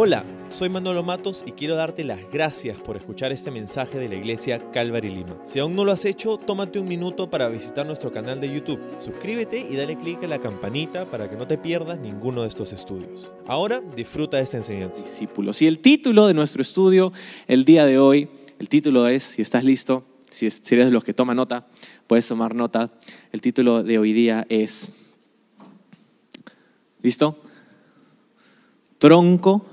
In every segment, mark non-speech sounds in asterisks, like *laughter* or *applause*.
Hola, soy Manolo Matos y quiero darte las gracias por escuchar este mensaje de la iglesia Calvary Lima. Si aún no lo has hecho, tómate un minuto para visitar nuestro canal de YouTube. Suscríbete y dale clic a la campanita para que no te pierdas ninguno de estos estudios. Ahora disfruta de esta enseñanza. discípulos. Y el título de nuestro estudio el día de hoy, el título es, si estás listo, si, es- si eres de los que toma nota, puedes tomar nota. El título de hoy día es, ¿listo? Tronco,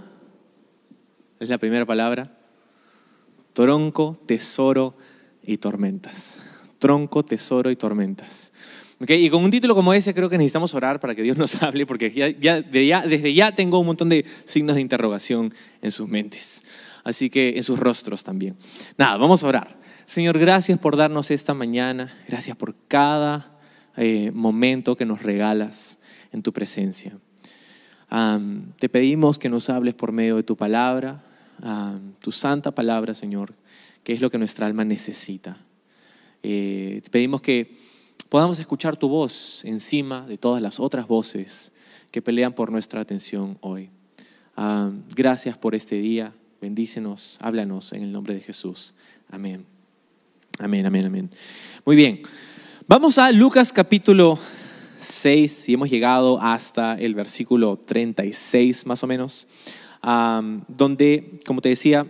es la primera palabra. Tronco, tesoro y tormentas. Tronco, tesoro y tormentas. Ok, Y con un título como ese creo que necesitamos orar para que Dios nos *laughs* hable, porque ya, ya- de ya- desde ya tengo un montón de signos de interrogación en sus mentes. Así que en sus rostros también. Nada, vamos a orar. Señor, gracias por darnos esta mañana. Gracias por cada eh, momento que nos regalas en tu presencia. Te pedimos que nos hables por medio de tu palabra, tu santa palabra, Señor, que es lo que nuestra alma necesita. Eh, te pedimos que podamos escuchar tu voz encima de todas las otras voces que pelean por nuestra atención hoy. Gracias por este día. Bendícenos, háblanos en el nombre de Jesús. Amén. Amén, amén, amén. Muy bien. Vamos a Lucas capítulo 6 y hemos llegado hasta el versículo 36 más o menos, donde, como te decía,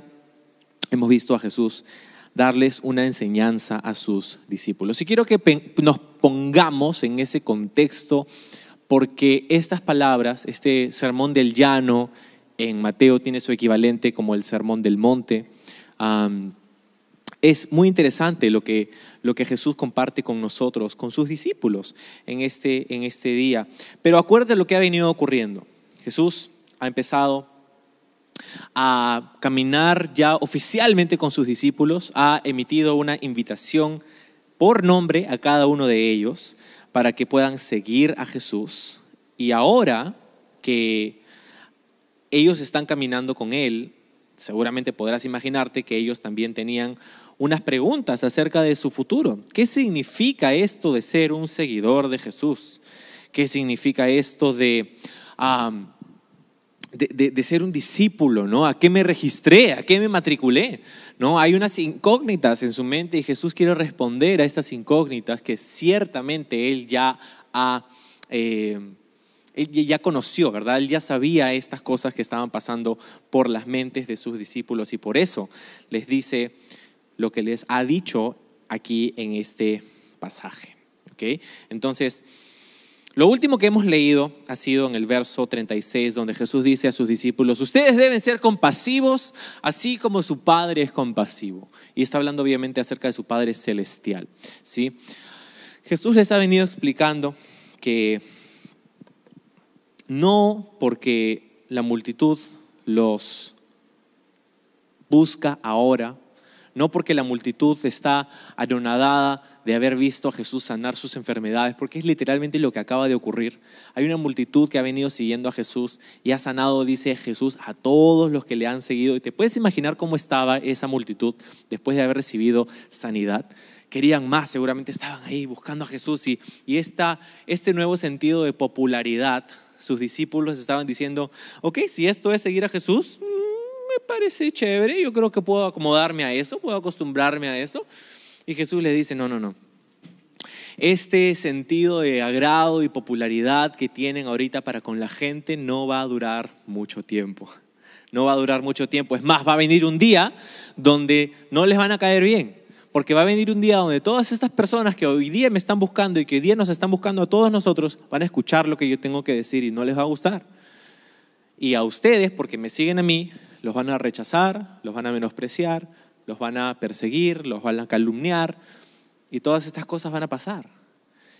hemos visto a Jesús darles una enseñanza a sus discípulos. Y quiero que nos pongamos en ese contexto porque estas palabras, este sermón del llano en Mateo tiene su equivalente como el sermón del monte. Es muy interesante lo que, lo que Jesús comparte con nosotros, con sus discípulos en este, en este día. Pero acuérdate lo que ha venido ocurriendo. Jesús ha empezado a caminar ya oficialmente con sus discípulos, ha emitido una invitación por nombre a cada uno de ellos para que puedan seguir a Jesús. Y ahora que ellos están caminando con Él, seguramente podrás imaginarte que ellos también tenían unas preguntas acerca de su futuro. ¿Qué significa esto de ser un seguidor de Jesús? ¿Qué significa esto de, de, ser un discípulo? ¿no? ¿A qué me registré? ¿A qué me matriculé? ¿No? Hay unas incógnitas en su mente y Jesús quiere responder a estas incógnitas que ciertamente Él ya eh, él ya conoció, ¿verdad? Él ya sabía estas cosas que estaban pasando por las mentes de sus discípulos y por eso les dice lo que les ha dicho aquí en este pasaje. Entonces, lo último que hemos leído ha sido en el verso 36, donde Jesús dice a sus discípulos, ustedes deben ser compasivos, así como su Padre es compasivo. Y está hablando obviamente acerca de su Padre celestial. ¿sí? Jesús les ha venido explicando que no porque la multitud los busca ahora, no porque la multitud está anonadada de haber visto a Jesús sanar sus enfermedades, porque es literalmente lo que acaba de ocurrir. Hay una multitud que ha venido siguiendo a Jesús y ha sanado, dice Jesús, a todos los que le han seguido. Y te puedes imaginar cómo estaba esa multitud después de haber recibido sanidad. Querían más, seguramente estaban ahí buscando a Jesús y, y esta, este nuevo sentido de popularidad, sus discípulos estaban diciendo, ok, si esto es seguir a Jesús, me parece chévere, yo creo que puedo acomodarme a eso, puedo acostumbrarme a eso. Y Jesús les dice, no, no, no. Este sentido de agrado y popularidad que tienen ahorita para con la gente no va a durar mucho tiempo. No va a durar mucho tiempo. Es más, va a venir un día donde no les van a caer bien. Porque va a venir un día donde todas estas personas que hoy día me están buscando y que hoy día nos están buscando a todos nosotros van a escuchar lo que yo tengo que decir y no les va a gustar. Y a ustedes, porque me siguen a mí, los van a rechazar, los van a menospreciar, los van a perseguir, los van a calumniar y todas estas cosas van a pasar.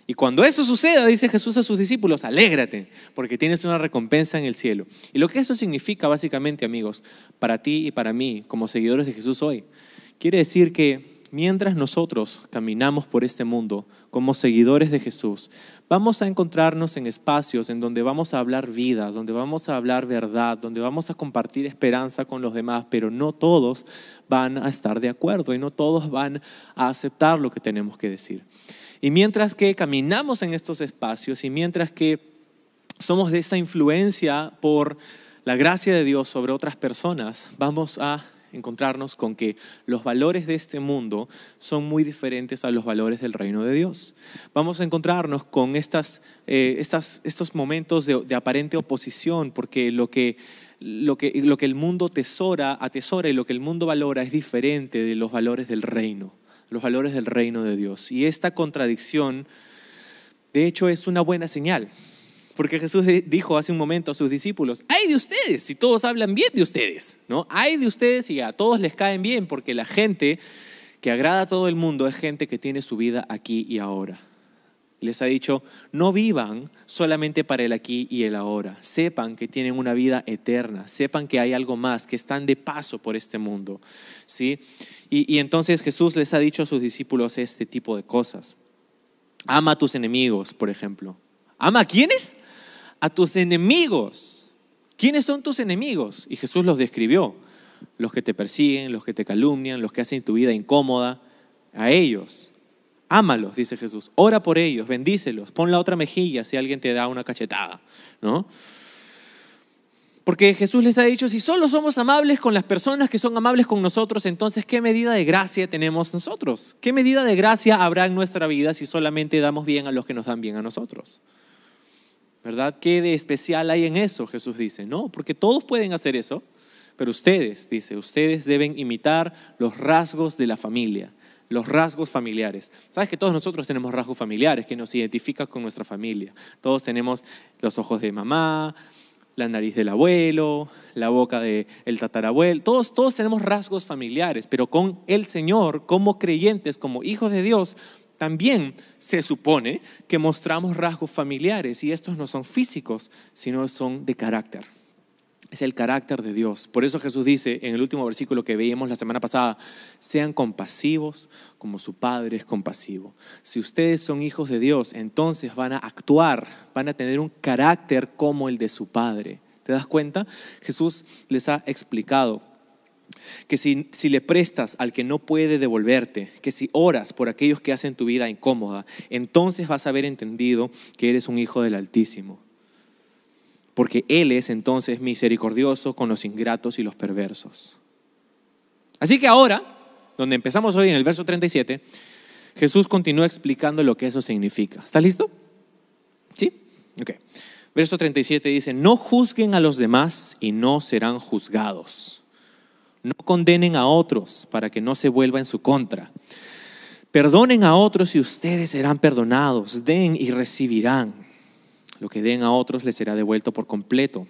Y cuando eso suceda, dice Jesús a sus discípulos, alégrate, porque tienes una recompensa en el cielo. Y lo que eso significa básicamente, amigos, para ti y para mí, como seguidores de Jesús hoy, quiere decir que mientras nosotros caminamos por este mundo como seguidores de Jesús, vamos a encontrarnos en espacios en donde vamos a hablar vida, donde vamos a hablar verdad, donde vamos a compartir esperanza con los demás, pero no todos van a estar de acuerdo y no todos van a aceptar lo que tenemos que decir. Y mientras que caminamos en estos espacios y mientras que somos de esta influencia por la gracia de Dios sobre otras personas, vamos a encontrarnos con que los valores de este mundo son muy diferentes a los valores del reino de Dios. Vamos a encontrarnos con estas, eh, estas, estos momentos de, de, aparente oposición, porque lo que, lo, que, lo que el mundo tesora, atesora y lo que el mundo valora es diferente de los valores del reino, los valores del reino de Dios. Y esta contradicción, de hecho, es una buena señal. Porque Jesús dijo hace un momento a sus discípulos, hay de ustedes si todos hablan bien de ustedes, ¿no? Hay de ustedes y a todos les caen bien, porque la gente que agrada a todo el mundo es gente que tiene su vida aquí y ahora. Les ha dicho, no vivan solamente para el aquí y el ahora, sepan que tienen una vida eterna, sepan que hay algo más, que están de paso por este mundo, ¿sí? Y, y entonces Jesús les ha dicho a sus discípulos este tipo de cosas. Ama a tus enemigos, por ejemplo. ¿Ama a quiénes? A tus enemigos. ¿Quiénes son tus enemigos? Y Jesús los describió. Los que te persiguen, los que te calumnian, los que hacen tu vida incómoda. A ellos. Ámalos, dice Jesús. Ora por ellos, bendícelos. Pon la otra mejilla si alguien te da una cachetada. ¿no? Porque Jesús les ha dicho, si solo somos amables con las personas que son amables con nosotros, entonces ¿qué medida de gracia tenemos nosotros? ¿Qué medida de gracia habrá en nuestra vida si solamente damos bien a los que nos dan bien a nosotros? ¿Verdad? ¿Qué de especial hay en eso? Jesús dice, no, porque todos pueden hacer eso, pero ustedes, dice, ustedes deben imitar los rasgos de la familia, los rasgos familiares. Sabes que todos nosotros tenemos rasgos familiares que nos identifican con nuestra familia. Todos tenemos los ojos de mamá, la nariz del abuelo, la boca del tatarabuelo. Todos, todos tenemos rasgos familiares, pero con el Señor, como creyentes, como hijos de Dios, también se supone que mostramos rasgos familiares y estos no son físicos, sino son de carácter. Es el carácter de Dios. Por eso Jesús dice en el último versículo que veíamos la semana pasada, sean compasivos como su Padre es compasivo. Si ustedes son hijos de Dios, entonces van a actuar, van a tener un carácter como el de su Padre. ¿Te das cuenta? Jesús les ha explicado que si, si, le prestas al que no puede devolverte, que si oras por aquellos que hacen tu vida incómoda, entonces vas a haber entendido que eres un hijo del Altísimo. Porque Él es entonces misericordioso con los ingratos y los perversos. Así que ahora, donde empezamos hoy en el verso 37, Jesús continúa explicando lo que eso significa. ¿Estás listo? ¿Sí? Ok. Verso 37 dice, no juzguen a los demás y no serán juzgados no condenen a otros para que no se vuelva en su contra. Perdonen a otros y ustedes serán perdonados. Den y recibirán. Lo que den a otros les será devuelto por completo.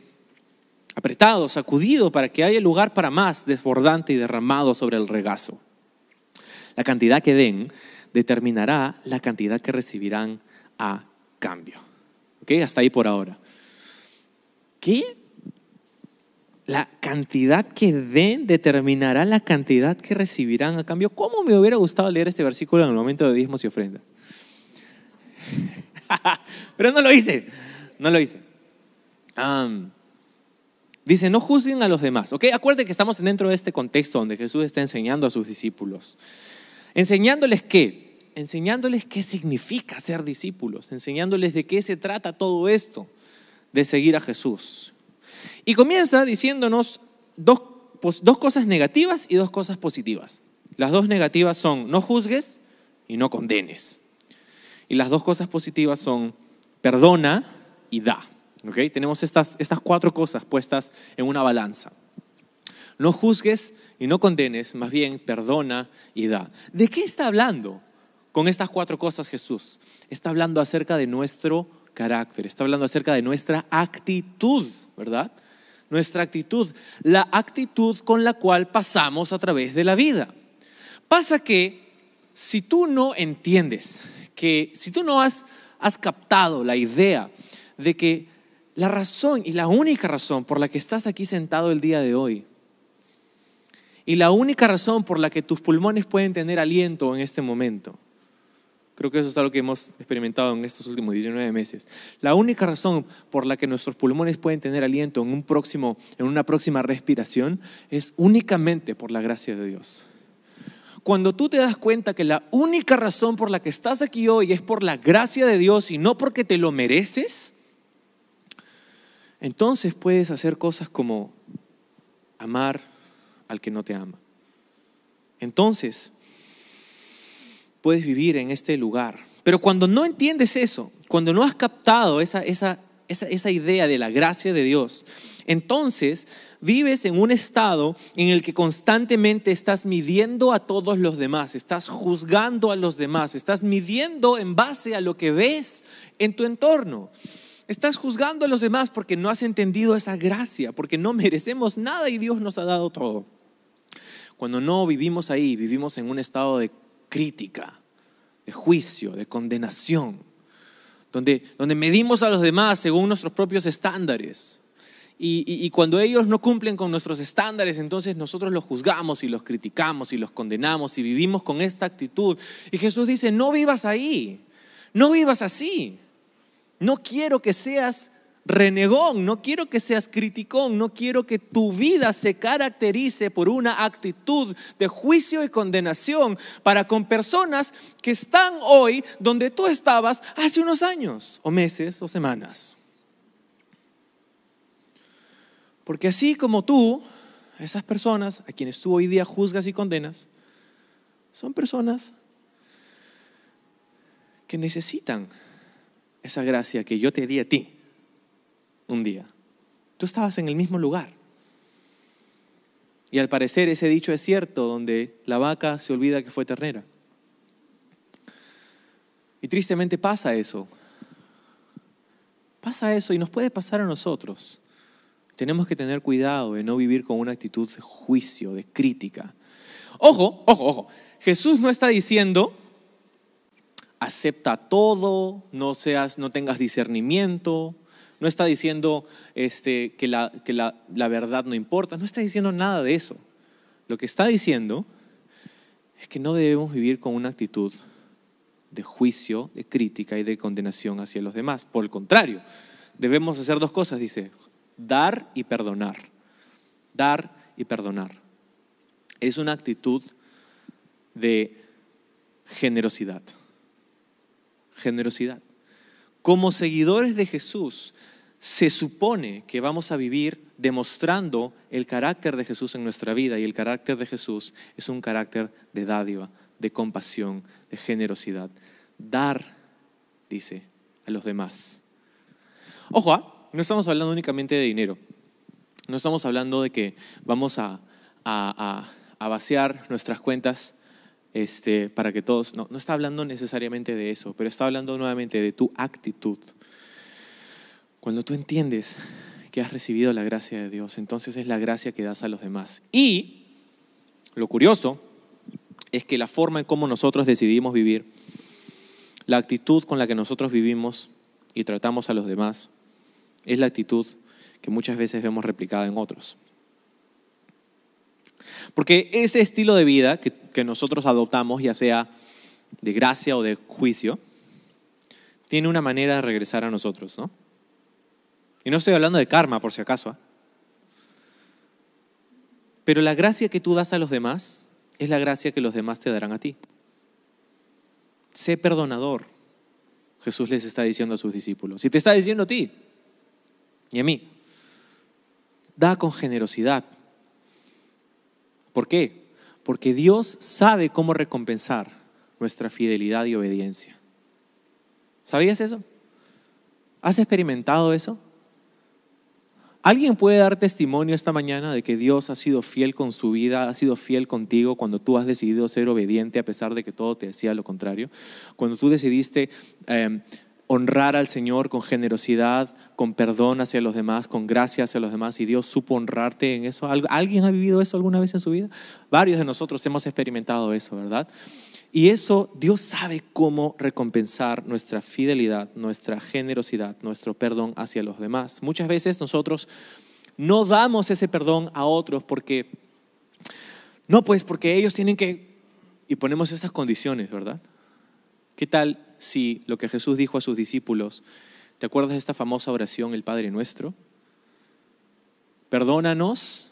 Apretado, sacudido para que haya lugar para más, desbordante y derramado sobre el regazo. La cantidad que den determinará la cantidad que recibirán a cambio. ¿Ok? Hasta ahí por ahora. ¿Qué la cantidad que den determinará la cantidad que recibirán a cambio. ¿Cómo me hubiera gustado leer este versículo en el momento de diezmos y ofrenda? *laughs* Pero no lo hice, no lo hice. dice, no juzguen a los demás. ¿Ok? Acuérdense que estamos dentro de este contexto donde Jesús está enseñando a sus discípulos. ¿Enseñándoles qué? Enseñándoles qué significa ser discípulos, enseñándoles de qué se trata todo esto de seguir a Jesús. Y comienza diciéndonos dos, dos cosas negativas y dos cosas positivas. Las dos negativas son no juzgues y no condenes. Y las dos cosas positivas son perdona y da. ¿Okay? Tenemos estas, estas cuatro cosas puestas en una balanza. No juzgues y no condenes, más bien perdona y da. ¿De qué está hablando con estas cuatro cosas Jesús? Está hablando acerca de nuestro carácter, está hablando acerca de nuestra actitud, ¿verdad? Nuestra actitud, la actitud con la cual pasamos a través de la vida. Pasa que si tú no entiendes, que si tú no has, has captado la idea de que la razón y la única razón por la que estás aquí sentado el día de hoy, y la única razón por la que tus pulmones pueden tener aliento en este momento, Creo que eso es algo que hemos experimentado en estos últimos 19 meses. La única razón por la que nuestros pulmones pueden tener aliento en, un próximo, en una próxima respiración es únicamente por la gracia de Dios. Cuando tú te das cuenta que la única razón por la que estás aquí hoy es por la gracia de Dios y no porque te lo mereces, entonces puedes hacer cosas como amar al que no te ama. Entonces, puedes vivir en este lugar. Pero cuando no entiendes eso, cuando no has captado esa, esa, esa, idea de la gracia de Dios, entonces vives en un estado en el que constantemente estás midiendo a todos los demás, estás juzgando a los demás, estás midiendo en base a lo que ves en tu entorno. Estás juzgando a los demás porque no has entendido esa gracia, porque no merecemos nada y Dios nos ha dado todo. Cuando no vivimos ahí, vivimos en un estado de crítica, de juicio, de condenación donde, medimos a los demás según nuestros propios estándares. Y, cuando ellos no cumplen con nuestros estándares, entonces nosotros los juzgamos y los criticamos y los condenamos y vivimos con esta actitud. Y Jesús dice, no vivas ahí, no vivas así. No quiero que seas renegón, no quiero que seas criticón, no quiero que tu vida se caracterice por una actitud de juicio y condenación para con personas que están hoy donde tú estabas hace unos años, o meses, o semanas. Porque así como tú, esas personas a quienes tú hoy día juzgas y condenas, son personas que necesitan esa gracia que yo te di a ti un día. Tú estabas en el mismo lugar. Y al parecer ese dicho es cierto, donde la vaca se olvida que fue ternera. Y tristemente pasa eso. Pasa eso y nos puede pasar a nosotros. Tenemos que tener cuidado de no vivir con una actitud de juicio, de crítica. Ojo, ojo, ojo. Jesús no está diciendo acepta todo, no seas no tengas discernimiento, no está diciendo este, que, la, que la, la verdad no importa, no está diciendo nada de eso. Lo que está diciendo es que no debemos vivir con una actitud de juicio, de crítica y de condenación hacia los demás. Por el contrario, debemos hacer dos cosas, dice, dar y perdonar. Dar y perdonar. Es una actitud de generosidad. Generosidad. Como seguidores de Jesús, se supone que vamos a vivir demostrando el carácter de Jesús en nuestra vida y el carácter de Jesús es un carácter de dádiva, de compasión, de generosidad. Dar, dice, a los demás. Ojo, ¿ah? no estamos hablando únicamente de dinero. No estamos hablando de que vamos a, vaciar nuestras cuentas este, para que todos, no, no está hablando necesariamente de eso, pero está hablando nuevamente de tu actitud. Cuando tú entiendes que has recibido la gracia de Dios, entonces es la gracia que das a los demás. Y lo curioso es que la forma en cómo nosotros decidimos vivir, la actitud con la que nosotros vivimos y tratamos a los demás, es la actitud que muchas veces vemos replicada en otros. Porque ese estilo de vida que, nosotros adoptamos, ya sea de gracia o de juicio, tiene una manera de regresar a nosotros, ¿no? Y no estoy hablando de karma, por si acaso. ¿ah? Pero la gracia que tú das a los demás es la gracia que los demás te darán a ti. Sé perdonador. Jesús les está diciendo a sus discípulos. Y te está diciendo a ti y a mí. Da con generosidad. ¿Por qué? Porque Dios sabe cómo recompensar nuestra fidelidad y obediencia. ¿Sabías eso? ¿Has experimentado eso? ¿Alguien puede dar testimonio esta mañana de que Dios ha sido fiel con su vida, ha sido fiel contigo cuando tú has decidido ser obediente a pesar de que todo te decía lo contrario? Cuando tú decidiste em, honrar al Señor con generosidad, con perdón hacia los demás, con gracia hacia los demás, y Dios supo honrarte en eso. ¿Alguien ha vivido eso alguna vez en su vida? Varios de nosotros hemos experimentado eso, ¿verdad? Y eso Dios sabe cómo recompensar nuestra fidelidad, nuestra generosidad, nuestro perdón hacia los demás. Muchas veces nosotros no damos ese perdón a otros porque, no, pues porque ellos tienen que, y ponemos esas condiciones, ¿verdad? ¿Qué tal si lo que Jesús dijo a sus discípulos, ¿te acuerdas de esta famosa oración, el Padre nuestro? Perdónanos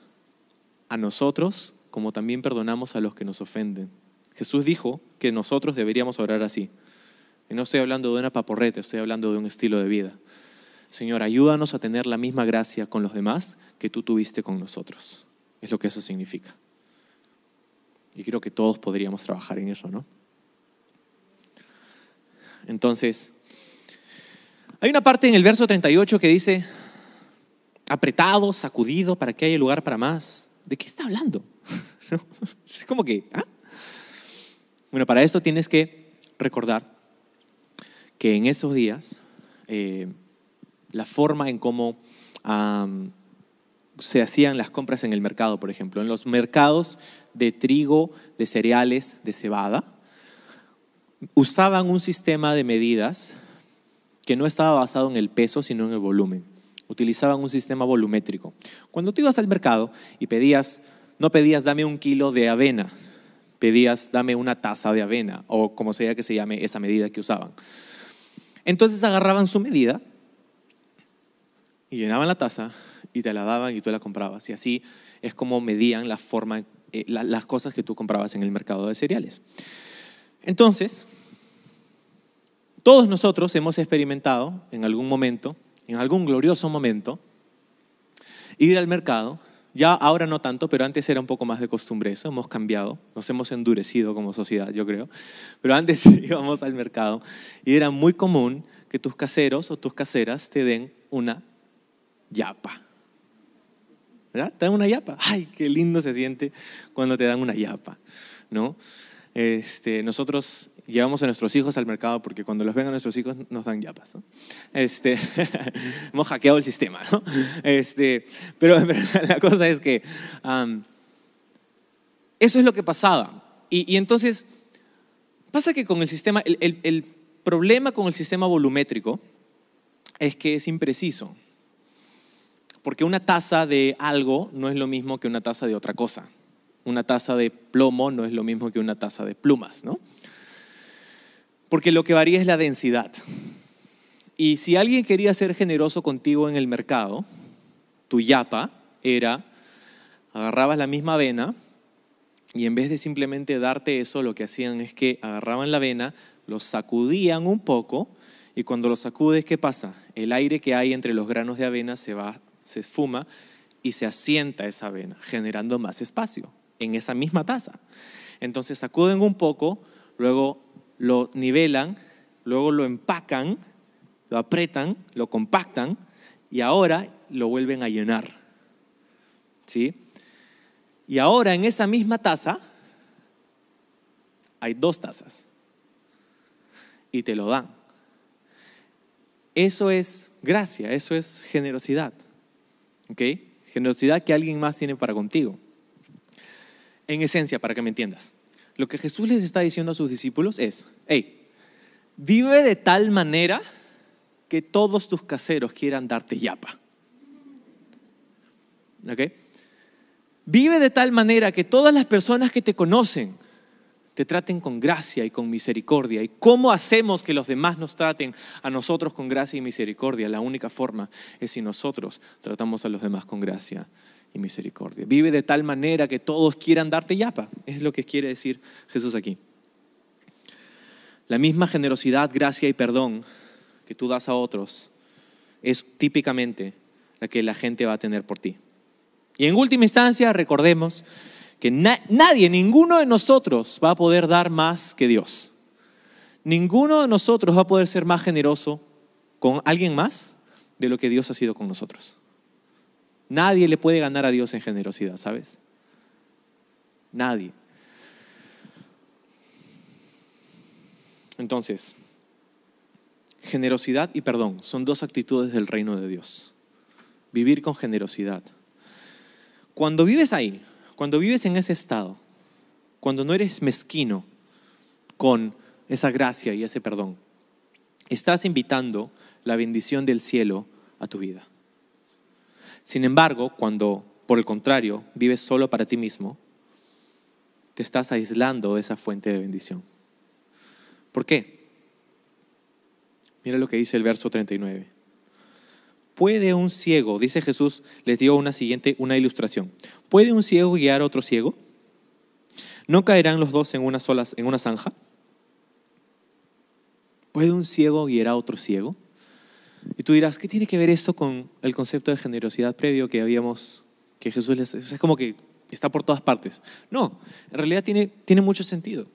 a nosotros como también perdonamos a los que nos ofenden. Jesús dijo que nosotros deberíamos orar así. Y no estoy hablando de una paporreta, estoy hablando de un estilo de vida. Señor, ayúdanos a tener la misma gracia con los demás que tú tuviste con nosotros. Es lo que eso significa. Y creo que todos podríamos trabajar en eso, ¿no? Entonces, hay una parte en el verso 38 que dice, apretado, sacudido, para que haya lugar para más. ¿De qué está hablando? *laughs* Es como que, ¿ah? Bueno, para esto tienes que recordar que en esos días eh, la forma en cómo se hacían las compras en el mercado, por ejemplo, en los mercados de trigo, de cereales, de cebada, usaban un sistema de medidas que no estaba basado en el peso, sino en el volumen. Utilizaban un sistema volumétrico. Cuando tú ibas al mercado y pedías, no pedías dame un kilo de avena, pedías dame una taza de avena, o como sea que se llame esa medida que usaban. Entonces agarraban su medida y llenaban la taza y te la daban y tú la comprabas. Y así es como medían la forma, eh, las cosas que tú comprabas en el mercado de cereales. Entonces, todos nosotros hemos experimentado en algún momento, en algún glorioso momento, ir al mercado. Ya ahora no tanto, pero antes era un poco más de costumbre eso, hemos cambiado, nos hemos endurecido como sociedad, yo creo. Pero antes *laughs* íbamos al mercado y era muy común que tus caseros o tus caseras te den una yapa. ¿Verdad? Te dan una yapa. Ay, qué lindo se siente cuando te dan una yapa, ¿no? Este, nosotros llevamos a nuestros hijos al mercado porque cuando los ven a nuestros hijos nos dan yapas. Este, *laughs* hemos hackeado el sistema. ¿no? Este, pero, *laughs* la cosa es que eso es lo que pasaba. Y, entonces, pasa que con el sistema, el, el problema con el sistema volumétrico es que es impreciso. Porque una taza de algo no es lo mismo que una taza de otra cosa. Una taza de plomo no es lo mismo que una taza de plumas, ¿no? Porque lo que varía es la densidad. Y si alguien quería ser generoso contigo en el mercado, tu yapa era, agarrabas la misma avena y en vez de simplemente darte eso, lo que hacían es que agarraban la avena, lo sacudían un poco y cuando lo sacudes, ¿qué pasa? El aire que hay entre los granos de avena se va, se esfuma y se asienta esa avena, generando más espacio en esa misma taza. Entonces sacuden un poco, luego lo nivelan, luego lo empacan, lo apretan, lo compactan y ahora lo vuelven a llenar. ¿Sí? Y ahora en esa misma taza hay dos tazas y te lo dan. Eso es gracia, eso es generosidad. ¿Ok? Generosidad que alguien más tiene para contigo en esencia, para que me entiendas. Lo que Jesús les está diciendo a sus discípulos es, hey, vive de tal manera que todos tus caseros quieran darte yapa. ¿Ok? Vive de tal manera que todas las personas que te conocen te traten con gracia y con misericordia. ¿Y cómo hacemos que los demás nos traten a nosotros con gracia y misericordia? La única forma es si nosotros tratamos a los demás con gracia y misericordia. Vive de tal manera que todos quieran darte yapa. Es lo que quiere decir Jesús aquí. La misma generosidad, gracia y perdón que tú das a otros es típicamente la que la gente va a tener por ti. Y en última instancia, recordemos que nadie, ninguno de nosotros va a poder dar más que Dios. Ninguno de nosotros va a poder ser más generoso con alguien más de lo que Dios ha sido con nosotros. Nadie le puede ganar a Dios en generosidad, ¿sabes? Nadie. Entonces, generosidad y perdón son dos actitudes del reino de Dios. Vivir con generosidad. Cuando vives ahí, cuando vives en ese estado, cuando no eres mezquino con esa gracia y ese perdón, estás invitando la bendición del cielo a tu vida. Sin embargo, cuando, por el contrario, vives solo para ti mismo, te estás aislando de esa fuente de bendición. ¿Por qué? Mira lo que dice el verso 39. ¿Puede un ciego, dice Jesús, les dio una siguiente, una ilustración. ¿Puede un ciego guiar a otro ciego? ¿No caerán los dos en una sola, en una zanja? ¿Puede un ciego guiar a otro ciego? Y tú dirás, ¿qué tiene que ver esto con el concepto de generosidad previo que habíamos, que Jesús les... Es como que está por todas partes. No, en realidad tiene, tiene mucho sentido.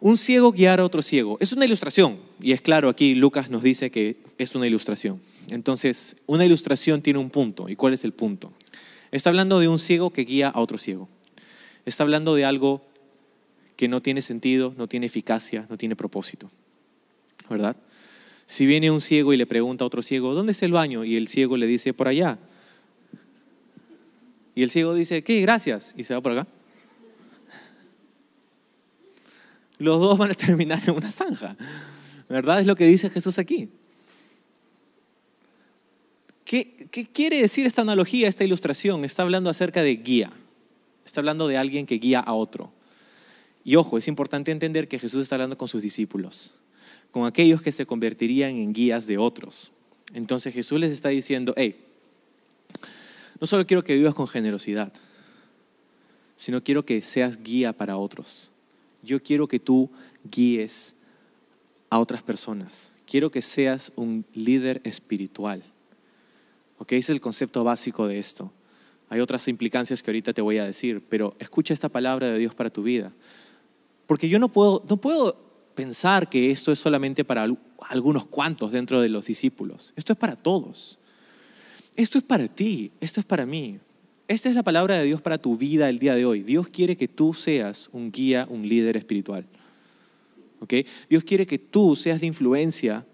Un ciego guiar a otro ciego. Es una ilustración. Y es claro, aquí Lucas nos dice que es una ilustración. Entonces, una ilustración tiene un punto. ¿Y cuál es el punto? Está hablando de un ciego que guía a otro ciego. Está hablando de algo que no tiene sentido, no tiene eficacia, no tiene propósito. ¿Verdad? Si viene un ciego y le pregunta a otro ciego, ¿dónde es el baño? Y el ciego le dice, por allá. Y el ciego dice, ¿qué? Gracias. Y se va por acá. Los dos van a terminar en una zanja. ¿Verdad? Es lo que dice Jesús aquí. ¿Qué, ¿Qué, quiere decir esta analogía, esta ilustración? Está hablando acerca de guía. Está hablando de alguien que guía a otro. Y ojo, es importante entender que Jesús está hablando con sus discípulos con aquellos que se convertirían en guías de otros. Entonces Jesús les está diciendo, hey, no solo quiero que vivas con generosidad, sino quiero que seas guía para otros. Yo quiero que tú guíes a otras personas. Quiero que seas un líder espiritual. ¿Ok? Es el concepto básico de esto. Hay otras implicancias que ahorita te voy a decir, pero escucha esta palabra de Dios para tu vida. Porque yo no puedo, no puedo pensar que esto es solamente para algunos cuantos dentro de los discípulos. Esto es para todos. Esto es para ti, esto es para mí. Esta es la palabra de Dios para tu vida el día de hoy. Dios quiere que tú seas un guía, un líder espiritual. ¿Okay? Dios quiere que tú seas de influencia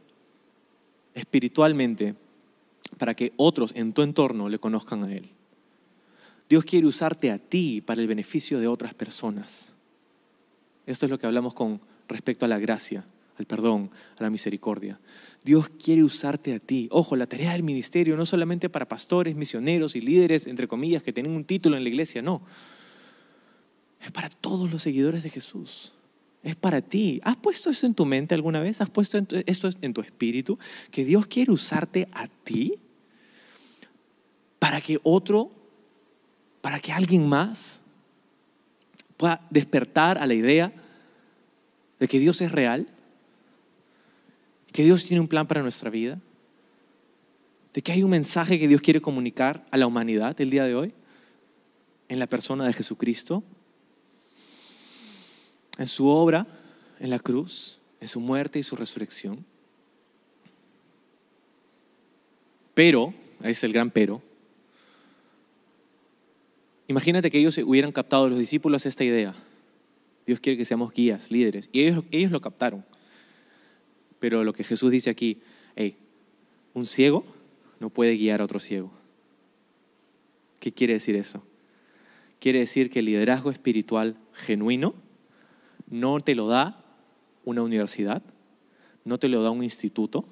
espiritualmente para que otros en tu entorno le conozcan a Él. Dios quiere usarte a ti para el beneficio de otras personas. Esto es lo que hablamos con respecto a la gracia, al perdón, a la misericordia. Dios quiere usarte a ti. Ojo, la tarea del ministerio no solamente para pastores, misioneros y líderes, entre comillas, que tienen un título en la iglesia, no. Es para todos los seguidores de Jesús. Es para ti. ¿Has puesto esto en tu mente alguna vez? ¿Has puesto esto en tu espíritu? Que Dios quiere usarte a ti para que otro, para que alguien más pueda despertar a la idea de que Dios es real, que Dios tiene un plan para nuestra vida, de que hay un mensaje que Dios quiere comunicar a la humanidad el día de hoy, en la persona de Jesucristo, en su obra, en la cruz, en su muerte y su resurrección. Pero, ahí es el gran pero, imagínate que ellos hubieran captado a los discípulos esta idea Dios quiere que seamos guías, líderes. Y ellos, ellos lo captaron. Pero lo que Jesús dice aquí, hey, un ciego no puede guiar a otro ciego. ¿Qué quiere decir eso? Quiere decir que el liderazgo espiritual genuino no te lo da una universidad, no te lo da un instituto,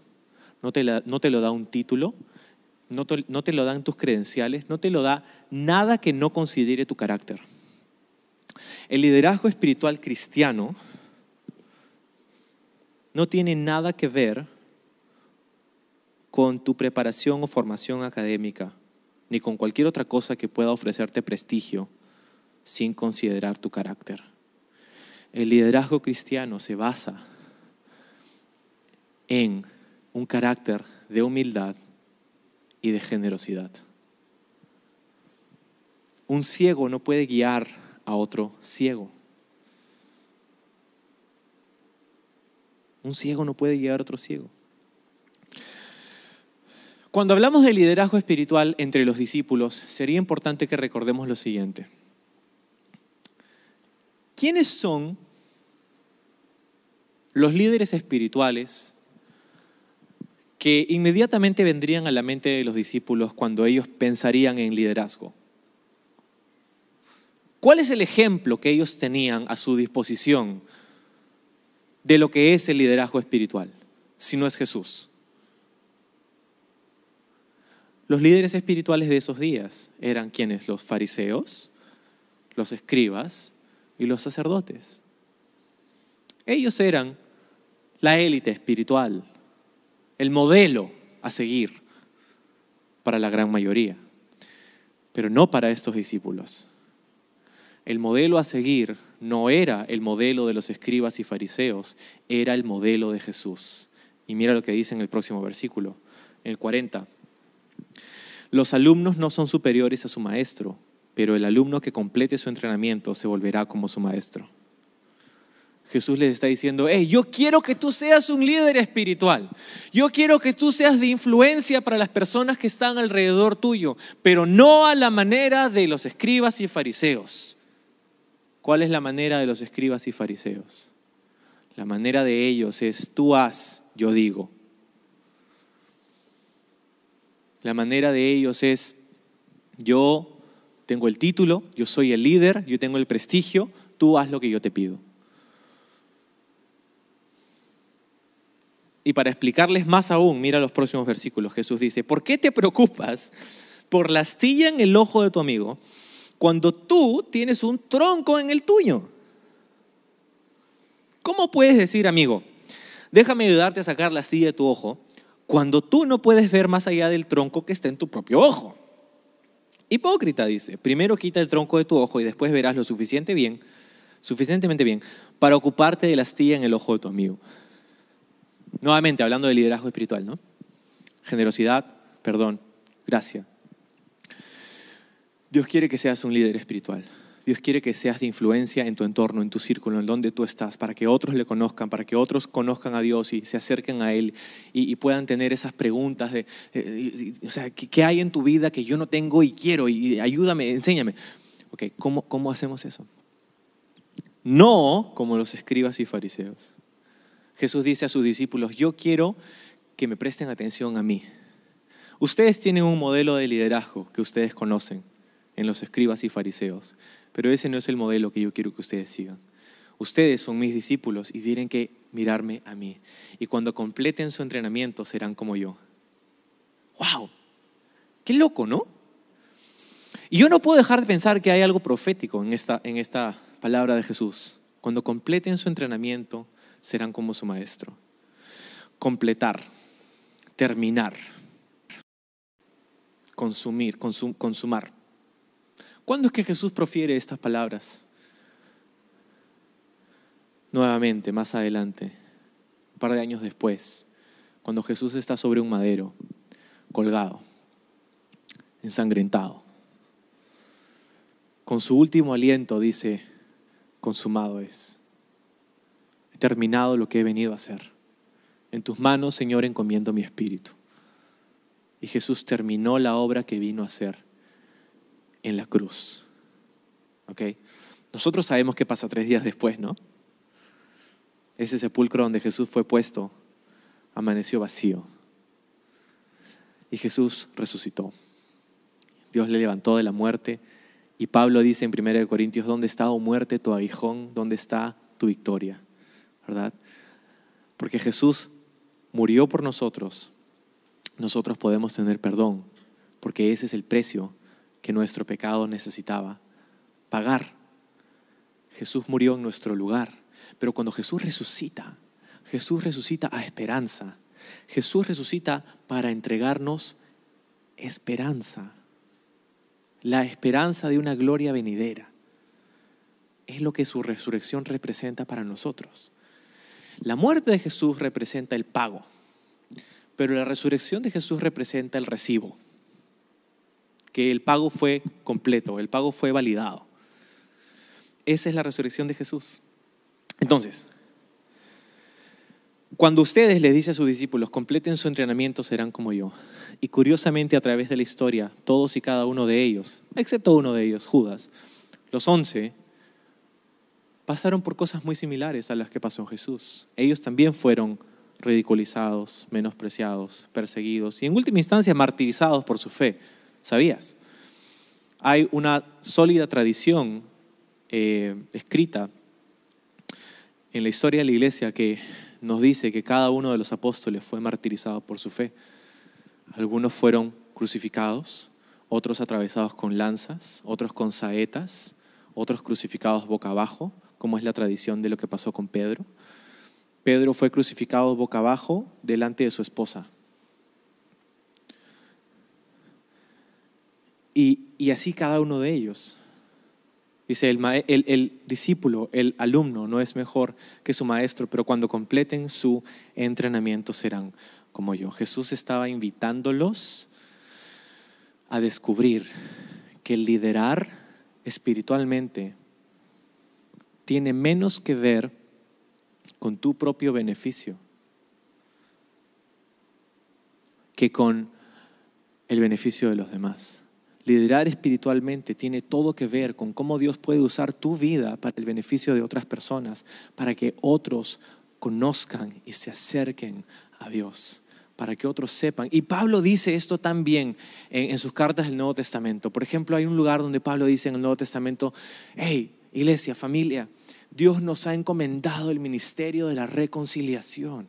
no te, no te lo da un título, no no te lo dan tus credenciales, no te lo da nada que no considere tu carácter. El liderazgo espiritual cristiano no tiene nada que ver con tu preparación o formación académica, ni con cualquier otra cosa que pueda ofrecerte prestigio sin considerar tu carácter. El liderazgo cristiano se basa en un carácter de humildad y de generosidad. Un ciego no puede guiar a otro ciego. Un ciego no puede guiar a otro ciego. Cuando hablamos de liderazgo espiritual entre los discípulos, sería importante que recordemos lo siguiente. ¿Quiénes son los líderes espirituales que inmediatamente vendrían a la mente de los discípulos cuando ellos pensarían en liderazgo? ¿Cuál es el ejemplo que ellos tenían a su disposición de lo que es el liderazgo espiritual, si no es Jesús? Los líderes espirituales de esos días eran quienes? Los fariseos, los escribas y los sacerdotes. Ellos eran la élite espiritual, el modelo a seguir para la gran mayoría, pero no para estos discípulos el modelo a seguir no era el modelo de los escribas y fariseos, era el modelo de Jesús. Y mira lo que dice en el próximo versículo. en el 40. Los alumnos no son superiores a su maestro, pero el alumno que complete su entrenamiento se volverá como su maestro. Jesús les está diciendo, hey, yo quiero que tú seas un líder espiritual. Yo quiero que tú seas de influencia para las personas que están alrededor tuyo, pero no a la manera de los escribas y fariseos. ¿Cuál es la manera de los escribas y fariseos? La manera de ellos es, tú haz, yo digo. La manera de ellos es, yo tengo el título, yo soy el líder, yo tengo el prestigio, tú haz lo que yo te pido. Y para explicarles más aún, mira los próximos versículos. Jesús dice, ¿por qué te preocupas por la astilla en el ojo de tu amigo cuando tú tienes un tronco en el tuyo? ¿Cómo puedes decir, amigo, déjame ayudarte a sacar la astilla de tu ojo cuando tú no puedes ver más allá del tronco que está en tu propio ojo? Hipócrita dice, primero quita el tronco de tu ojo y después verás lo suficiente bien, suficientemente bien para ocuparte de la astilla en el ojo de tu amigo. Nuevamente, hablando de liderazgo espiritual, ¿no? Generosidad, perdón, gracia. Dios quiere que seas un líder espiritual. Dios quiere que seas de influencia en tu entorno, en tu círculo, en donde tú estás, para que otros le conozcan, para que otros conozcan a Dios y se acerquen a Él y, puedan tener esas preguntas de, o sea, ¿qué, hay en tu vida que yo no tengo y quiero? Y ayúdame, enséñame. Ok, ¿cómo, cómo hacemos eso? No como los escribas y fariseos. Jesús dice a sus discípulos, yo quiero que me presten atención a mí. Ustedes tienen un modelo de liderazgo que ustedes conocen en los escribas y fariseos, pero ese no es el modelo que yo quiero que ustedes sigan. Ustedes son mis discípulos y tienen que mirarme a mí. Y cuando completen su entrenamiento serán como yo. ¡Wow! ¡Qué loco, ¿no? Y yo no puedo dejar de pensar que hay algo profético en esta, en esta palabra de Jesús. Cuando completen su entrenamiento, serán como su maestro. Completar, terminar, consumir, consumar. ¿Cuándo es que Jesús profiere estas palabras? Nuevamente, más adelante, un par de años después, cuando Jesús está sobre un madero, colgado, ensangrentado. Con su último aliento dice, consumado es terminado lo que he venido a hacer. En tus manos, Señor, encomiendo mi espíritu. Y Jesús terminó la obra que vino a hacer en la cruz. ¿Ok? Nosotros sabemos qué pasa tres días después, ¿no? Ese sepulcro donde Jesús fue puesto amaneció vacío. Y Jesús resucitó. Dios le levantó de la muerte. Y Pablo dice en 1 Corintios, ¿dónde está, oh muerte, tu aguijón? ¿Dónde está tu victoria? ¿verdad? Porque Jesús murió por nosotros, nosotros podemos tener perdón, porque ese es el precio que nuestro pecado necesitaba pagar. Jesús murió en nuestro lugar, pero cuando Jesús resucita, Jesús resucita a esperanza. Jesús resucita para entregarnos esperanza, la esperanza de una gloria venidera. Es lo que su resurrección representa para nosotros. La muerte de Jesús representa el pago, pero la resurrección de Jesús representa el recibo, que el pago fue completo, el pago fue validado. Esa es la resurrección de Jesús. Entonces, cuando ustedes les dicen a sus discípulos, completen su entrenamiento, serán como yo. Y curiosamente a través de la historia, todos y cada uno de ellos, excepto uno de ellos, Judas, los once, pasaron por cosas muy similares a las que pasó Jesús. Ellos también fueron ridiculizados, menospreciados, perseguidos y en última instancia martirizados por su fe. ¿Sabías? Hay una sólida tradición eh, escrita en la historia de la iglesia que nos dice que cada uno de los apóstoles fue martirizado por su fe. Algunos fueron crucificados, otros atravesados con lanzas, otros con saetas, otros crucificados boca abajo, como es la tradición de lo que pasó con Pedro. Pedro fue crucificado boca abajo delante de su esposa. Y, así cada uno de ellos. Dice, el, el, discípulo, el alumno no es mejor que su maestro, pero cuando completen su entrenamiento serán como yo. Jesús estaba invitándolos a descubrir que liderar espiritualmente tiene menos que ver con tu propio beneficio que con el beneficio de los demás. Liderar espiritualmente tiene todo que ver con cómo Dios puede usar tu vida para el beneficio de otras personas, para que otros conozcan y se acerquen a Dios, para que otros sepan. Y Pablo dice esto también en, sus cartas del Nuevo Testamento. Por ejemplo, hay un lugar donde Pablo dice en el Nuevo Testamento, hey, iglesia, familia, Dios nos ha encomendado el ministerio de la reconciliación.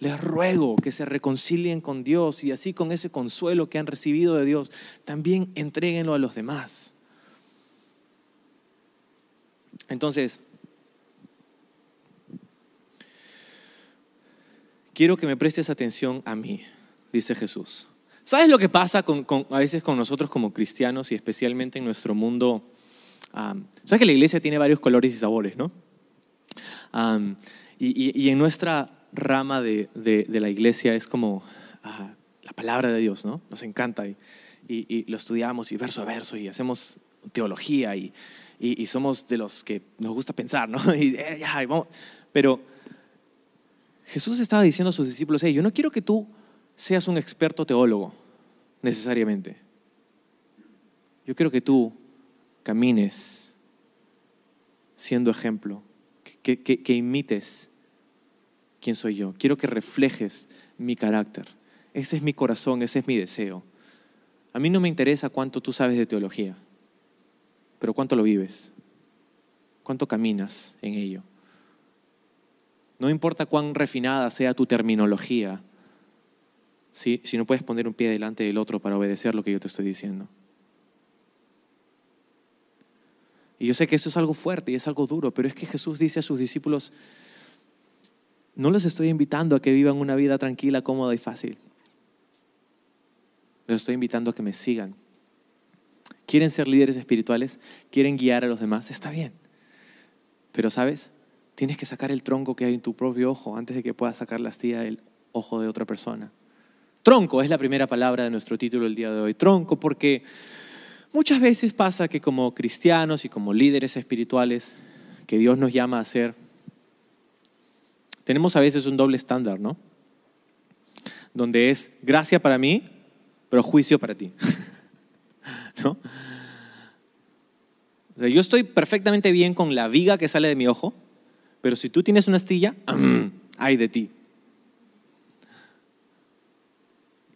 Les ruego que se reconcilien con Dios y así con ese consuelo que han recibido de Dios, también entréguenlo a los demás. Entonces, quiero que me prestes atención a mí, dice Jesús. ¿Sabes lo que pasa a veces con nosotros como cristianos y especialmente en nuestro mundo? Sabes que la iglesia tiene varios colores y sabores, ¿no? y, y en nuestra rama de, la iglesia es como ah, la palabra de Dios, ¿no? Nos encanta y, lo estudiamos y verso a verso y hacemos teología y, somos de los que nos gusta pensar, ¿no? *laughs* Eh, pero Jesús estaba diciendo a sus discípulos, yo no quiero que tú seas un experto teólogo necesariamente. Yo quiero que tú camines siendo ejemplo, que imites quién soy yo. Quiero que reflejes mi carácter. Ese es mi corazón, ese es mi deseo. A mí no me interesa cuánto tú sabes de teología, pero cuánto lo vives, cuánto caminas en ello. No importa cuán refinada sea tu terminología, si no puedes poner un pie delante del otro para obedecer lo que yo te estoy diciendo. Y yo sé que esto es algo fuerte y es algo duro, pero es que Jesús dice a sus discípulos, no los estoy invitando a que vivan una vida tranquila, cómoda y fácil. Los estoy invitando a que me sigan. ¿Quieren ser líderes espirituales? ¿Quieren guiar a los demás? Está bien. Pero sabes, tienes que sacar el tronco que hay en tu propio ojo antes de que puedas sacar la astilla del ojo de otra persona. Tronco es la primera palabra de nuestro título el día de hoy. Tronco porque muchas veces pasa que como cristianos y como líderes espirituales que Dios nos llama a ser, tenemos a veces un doble estándar, ¿no? Donde es gracia para mí, pero juicio para ti. *laughs* ¿No? yo estoy perfectamente bien con la viga que sale de mi ojo, pero si tú tienes una astilla, ay de ti.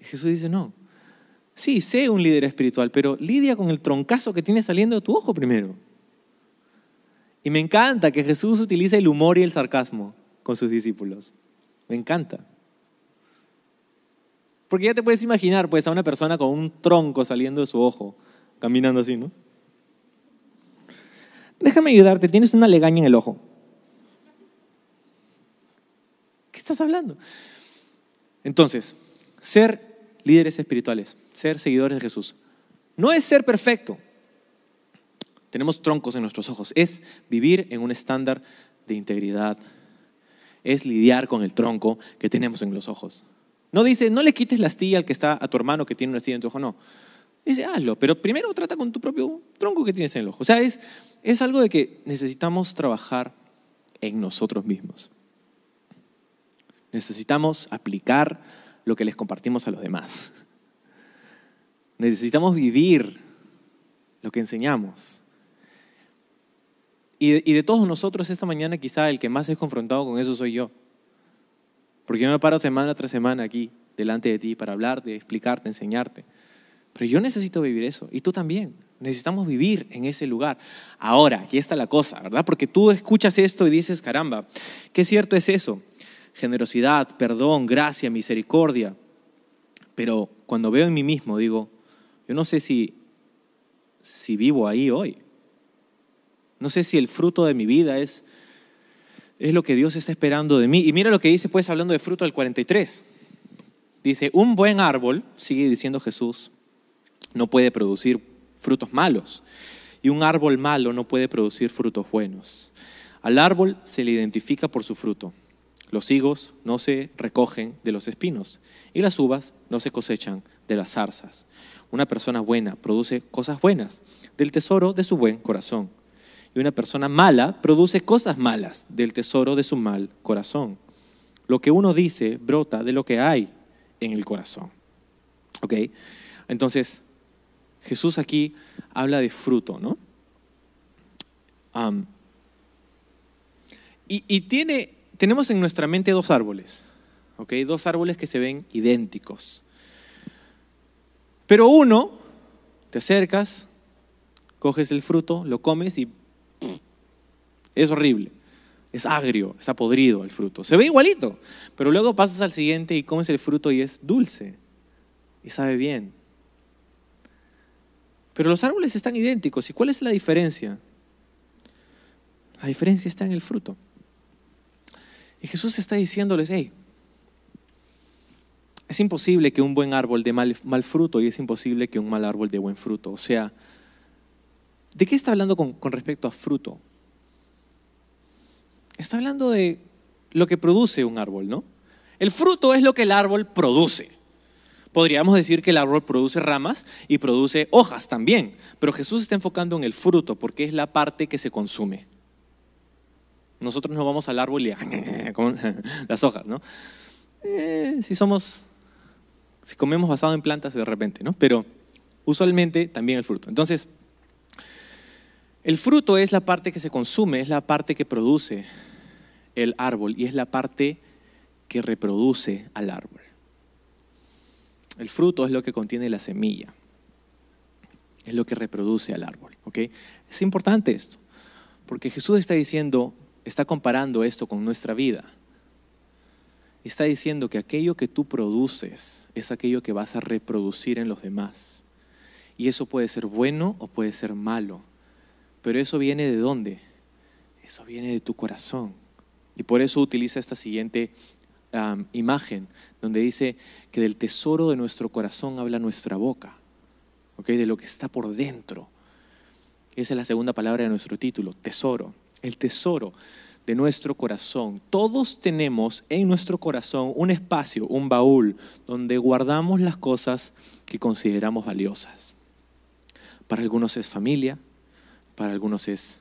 Jesús dice, no. Sí, sé un líder espiritual, pero lidia con el troncazo que tiene saliendo de tu ojo primero. Y me encanta que Jesús utilice el humor y el sarcasmo con sus discípulos. Me encanta. Porque ya te puedes imaginar pues a una persona con un tronco saliendo de su ojo, caminando así, ¿no? Déjame ayudarte, tienes una legaña en el ojo. ¿Qué estás hablando? Entonces, ser líderes espirituales, ser seguidores de Jesús, no es ser perfecto. Tenemos troncos en nuestros ojos, es vivir en un estándar de integridad, es lidiar con el tronco que tenemos en los ojos. No dice, no le quites la astilla al que está a tu hermano que tiene una astilla en tu ojo, no. Dice, hazlo, pero primero trata con tu propio tronco que tienes en el ojo. O sea, es, es algo de que necesitamos trabajar en nosotros mismos. Necesitamos aplicar lo que les compartimos a los demás. Necesitamos vivir lo que enseñamos. Y de, todos nosotros esta mañana quizá el que más es confrontado con eso soy yo. Porque yo me paro semana tras semana aquí delante de ti para hablarte, explicarte, enseñarte. Pero yo necesito vivir eso y tú también. Necesitamos vivir en ese lugar. Ahora, aquí está la cosa, ¿verdad? Porque tú escuchas esto y dices, caramba, qué cierto es eso. Generosidad, perdón, gracia, misericordia. Pero cuando veo en mí mismo, digo, yo no sé si, si vivo ahí hoy. No sé si el fruto de mi vida es, es lo que Dios está esperando de mí. Y mira lo que dice, pues, hablando de fruto del 43. Dice, un buen árbol, sigue diciendo Jesús, no puede producir frutos malos. Y un árbol malo no puede producir frutos buenos. Al árbol se le identifica por su fruto. Los higos no se recogen de los espinos y las uvas no se cosechan de las zarzas. Una persona buena produce cosas buenas del tesoro de su buen corazón. Y una persona mala produce cosas malas del tesoro de su mal corazón. Lo que uno dice brota de lo que hay en el corazón. ¿Ok? Entonces, Jesús aquí habla de fruto, ¿no? y, y tiene, tenemos en nuestra mente dos árboles, ¿ok? Dos árboles que se ven idénticos. Pero uno, te acercas, coges el fruto, lo comes y es horrible. Es agrio, está podrido el fruto. Se ve igualito, pero luego pasas al siguiente y comes el fruto y es dulce y sabe bien. Pero los árboles están idénticos. ¿Y cuál es la diferencia? La diferencia está en el fruto. Y Jesús está diciéndoles, hey, es imposible que un buen árbol dé mal, fruto y es imposible que un mal árbol dé buen fruto. O sea, ¿de qué está hablando con, con respecto a fruto? Está hablando de lo que produce un árbol, ¿no? El fruto es lo que el árbol produce. Podríamos decir que el árbol produce ramas y produce hojas también, pero Jesús está enfocando en el fruto porque es la parte que se consume. Nosotros no vamos al árbol y *laughs* con *laughs* las hojas, ¿no? Eh, si somos si comemos basado en plantas de repente, ¿no? Pero usualmente también el fruto. Entonces, el fruto es la parte que se consume, es la parte que produce el árbol y es la parte que reproduce al árbol. El fruto es lo que contiene la semilla, es lo que reproduce al árbol. Es importante esto, porque Jesús está diciendo, está comparando esto con nuestra vida está diciendo que aquello que tú produces es aquello que vas a reproducir en los demás. Y eso puede ser bueno o puede ser malo. Pero eso viene de dónde? Eso viene de tu corazón. Y por eso utiliza esta siguiente imagen, donde dice que del tesoro de nuestro corazón habla nuestra boca, ¿okay? de lo que está por dentro. Esa es la segunda palabra de nuestro título, tesoro. El tesoro de nuestro corazón. Todos tenemos en nuestro corazón un espacio, un baúl, donde guardamos las cosas que consideramos valiosas. Para algunos es familia, para algunos es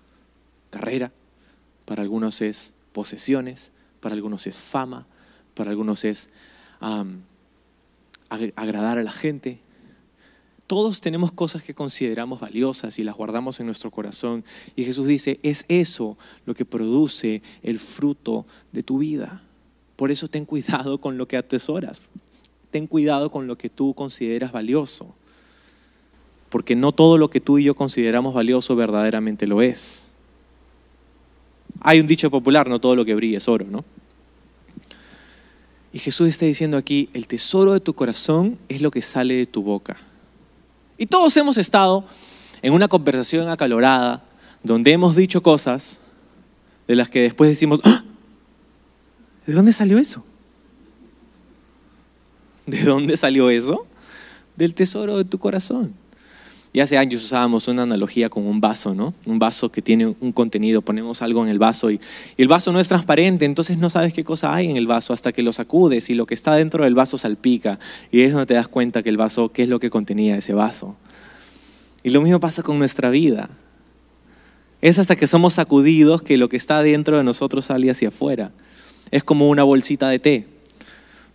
carrera, para algunos es posesiones, para algunos es fama, para algunos es agradar a la gente, todos tenemos cosas que consideramos valiosas y las guardamos en nuestro corazón. Y Jesús dice, es eso lo que produce el fruto de tu vida. Por eso ten cuidado con lo que atesoras. Ten cuidado con lo que tú consideras valioso. Porque no todo lo que tú y yo consideramos valioso verdaderamente lo es. Hay un dicho popular, no todo lo que brilla es oro, ¿no? Y Jesús está diciendo aquí, el tesoro de tu corazón es lo que sale de tu boca. Y todos hemos estado en una conversación acalorada donde hemos dicho cosas de las que después decimos, ¡Ah! ¿de dónde salió eso? ¿De dónde salió eso? Del tesoro de tu corazón. Y hace años usábamos una analogía con un vaso, ¿no? Un vaso que tiene un contenido, ponemos algo en el vaso y, y, el vaso no es transparente, entonces no sabes qué cosa hay en el vaso hasta que lo sacudes y lo que está dentro del vaso salpica y es donde te das cuenta que el vaso, qué es lo que contenía ese vaso. Y lo mismo pasa con nuestra vida. Es hasta que somos sacudidos que lo que está dentro de nosotros sale hacia afuera. Es como una bolsita de té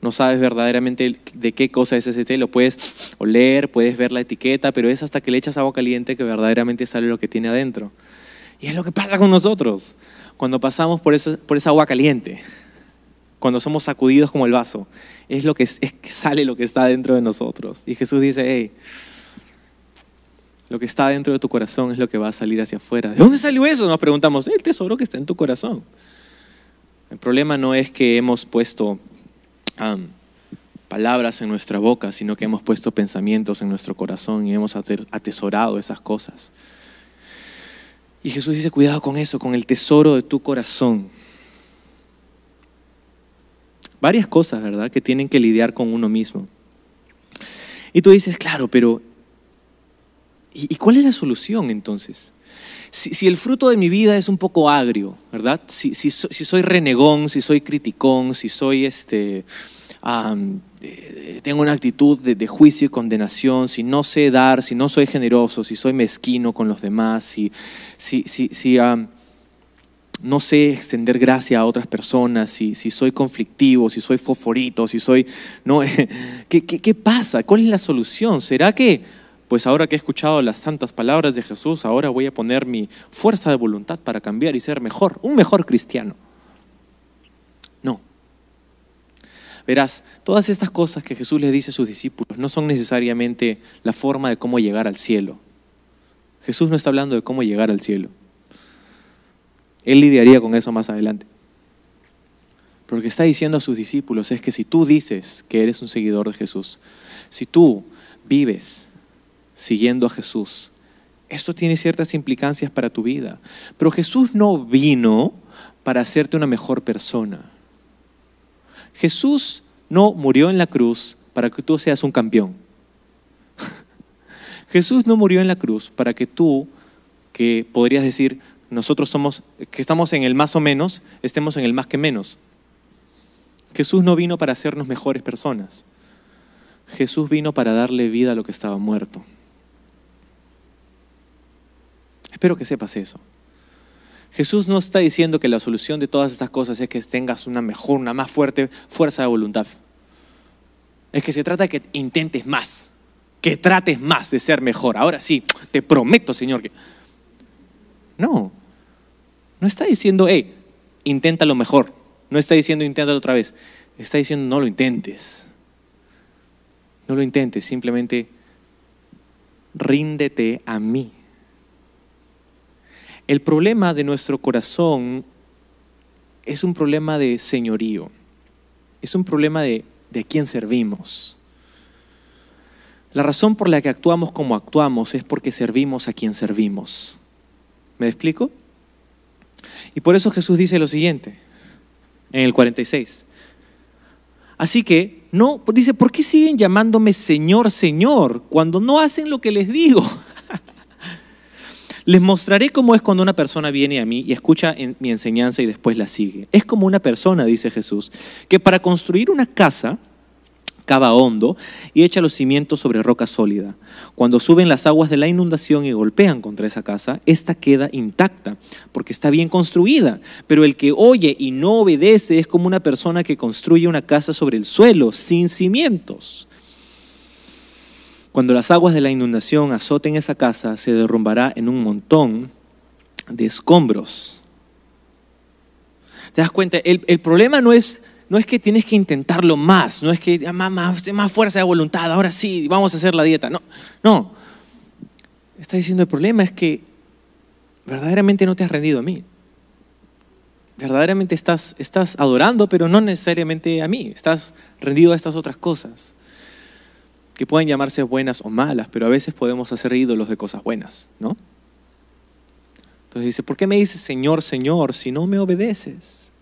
no sabes verdaderamente de qué cosa es ese té, lo puedes oler, puedes ver la etiqueta, pero es hasta que le echas agua caliente que verdaderamente sale lo que tiene adentro. Y es lo que pasa con nosotros cuando pasamos por, esa agua caliente, cuando somos sacudidos como el vaso, es lo que que sale lo que está dentro de nosotros. Y Jesús dice, hey, lo que está dentro de tu corazón es lo que va a salir hacia afuera. ¿De dónde salió eso? Nos preguntamos, el tesoro que está en tu corazón. El problema no es que hemos puesto palabras en nuestra boca, sino que hemos puesto pensamientos en nuestro corazón y hemos atesorado esas cosas. Y Jesús dice, cuidado con eso, con el tesoro de tu corazón. Varias cosas, ¿verdad?, que tienen que lidiar con uno mismo. Y tú dices, claro, pero ¿Y, cuál es la solución entonces? Si, el fruto de mi vida es un poco agrio, ¿verdad? Si, soy renegón, si soy criticón, si soy este, eh, tengo una actitud de, juicio y condenación, si no sé dar, si no soy generoso, si soy mezquino con los demás, si, si, si, no sé extender gracia a otras personas, si, si soy conflictivo, si soy foforito, si soy... No, *laughs* ¿qué, qué, qué pasa? ¿Cuál es la solución? ¿Será que pues ahora que he escuchado las santas palabras de Jesús, ahora voy a poner mi fuerza de voluntad para cambiar y ser mejor, un mejor cristiano. No. Verás, todas estas cosas que Jesús le dice a sus discípulos no son necesariamente la forma de cómo llegar al cielo. Jesús no está hablando de cómo llegar al cielo. Él lidiaría con eso más adelante. Pero lo que está diciendo a sus discípulos es que si tú dices que eres un seguidor de Jesús, si tú vives siguiendo a Jesús. Esto tiene ciertas implicancias para tu vida. Pero Jesús no vino para hacerte una mejor persona. Jesús no murió en la cruz para que tú seas un campeón. *laughs* Jesús no murió en la cruz para que tú, que podrías decir, nosotros somos, que estamos en el más o menos, estemos en el más que menos. Jesús no vino para hacernos mejores personas. Jesús vino para darle vida a lo que estaba muerto. Espero que sepas eso. Jesús no está diciendo que la solución de todas estas cosas es que tengas una mejor, una más fuerte fuerza de voluntad. Es que se trata de que intentes más, que trates más de ser mejor. Ahora sí, te prometo, Señor. No, no está diciendo, hey, inténtalo mejor. No está diciendo, inténtalo otra vez. Está diciendo, no lo intentes. No lo intentes, simplemente ríndete a mí. El problema de nuestro corazón es un problema de señorío, es un problema de, de quién servimos. La razón por la que actuamos como actuamos es porque servimos a quien servimos. ¿Me explico? Y por eso Jesús dice lo siguiente, en el 46. Así que, no, dice, ¿por qué siguen llamándome Señor, Señor, cuando no hacen lo que les digo? Les mostraré cómo es cuando una persona viene a mí y escucha mi enseñanza y después la sigue. Es como una persona, dice Jesús, que para construir una casa cava hondo y echa los cimientos sobre roca sólida. Cuando suben las aguas de la inundación y golpean contra esa casa, esta queda intacta porque está bien construida. Pero el que oye y no obedece es como una persona que construye una casa sobre el suelo sin cimientos. Cuando las aguas de la inundación azoten esa casa, se derrumbará en un montón de escombros. ¿Te das cuenta? El, problema no es, no es que tienes que intentarlo más, no es que más, más, más fuerza de voluntad, ahora sí, vamos a hacer la dieta. No, no. Está diciendo el problema es que verdaderamente no te has rendido a mí. Verdaderamente estás, estás adorando, pero no necesariamente a mí. Estás rendido a estas otras cosas que pueden llamarse buenas o malas, pero a veces podemos hacer ídolos de cosas buenas, ¿no? Entonces dice, ¿por qué me dices Señor, Señor, si no me obedeces?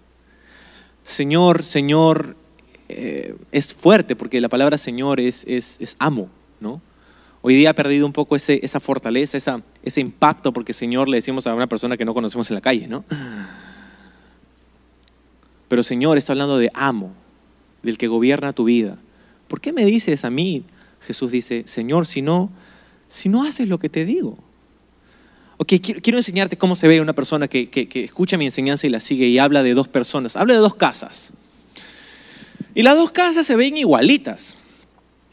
Señor, Señor, eh, es fuerte porque la palabra Señor es, es, amo, ¿no? Hoy día ha perdido un poco ese, esa fortaleza, esa, ese impacto, porque Señor le decimos a una persona que no conocemos en la calle, ¿no? Pero Señor está hablando de amo, del que gobierna tu vida. ¿Por qué me dices a mí, Jesús dice, Señor, si no, si no haces lo que te digo. Ok, quiero, enseñarte cómo se ve una persona que, escucha mi enseñanza y la sigue y habla de dos personas. Habla de dos casas. Y las dos casas se ven igualitas.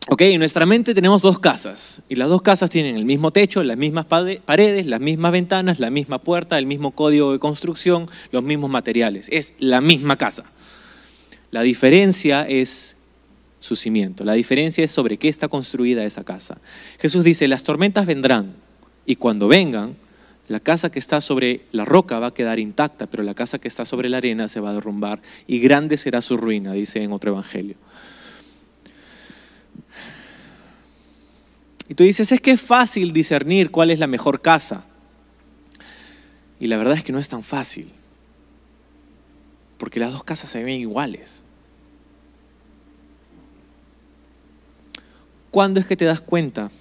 Ok, en nuestra mente tenemos dos casas. Y las dos casas tienen el mismo techo, las mismas paredes, las mismas ventanas, la misma puerta, el mismo código de construcción, los mismos materiales. Es la misma casa. La diferencia es su cimiento. La diferencia es sobre qué está construida esa casa. Jesús dice, las tormentas vendrán y cuando vengan, la casa que está sobre la roca va a quedar intacta, pero la casa que está sobre la arena se va a derrumbar y grande será su ruina, dice en otro evangelio. Y tú dices, es que es fácil discernir cuál es la mejor casa. Y la verdad es que no es tan fácil, porque las dos casas se ven iguales. ¿Cuándo es que te das cuenta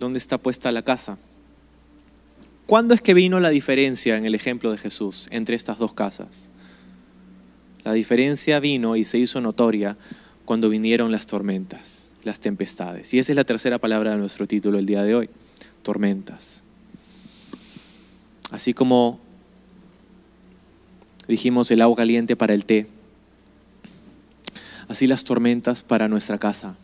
dónde está puesta la casa? ¿Cuándo es que vino la diferencia en el ejemplo de Jesús entre estas dos casas? La diferencia vino y se hizo notoria cuando vinieron las tormentas, las tempestades. Y esa es la tercera palabra de nuestro título el día de hoy, tormentas. Así como dijimos el agua caliente para el té, así las tormentas para nuestra casa.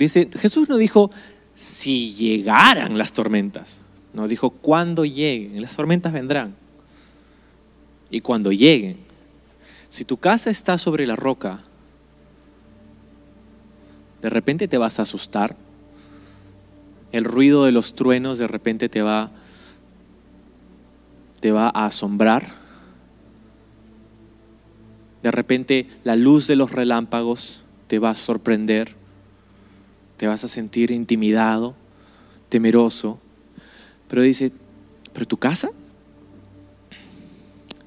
Dice, Jesús no dijo si llegaran las tormentas. Nos dijo, cuando lleguen, las tormentas vendrán. Y cuando lleguen, si tu casa está sobre la roca, de repente te vas a asustar. El ruido de los truenos de repente te va, te va a asombrar. De repente la luz de los relámpagos te va a sorprender. Te vas a sentir intimidado, temeroso. Pero dice, ¿pero tu casa?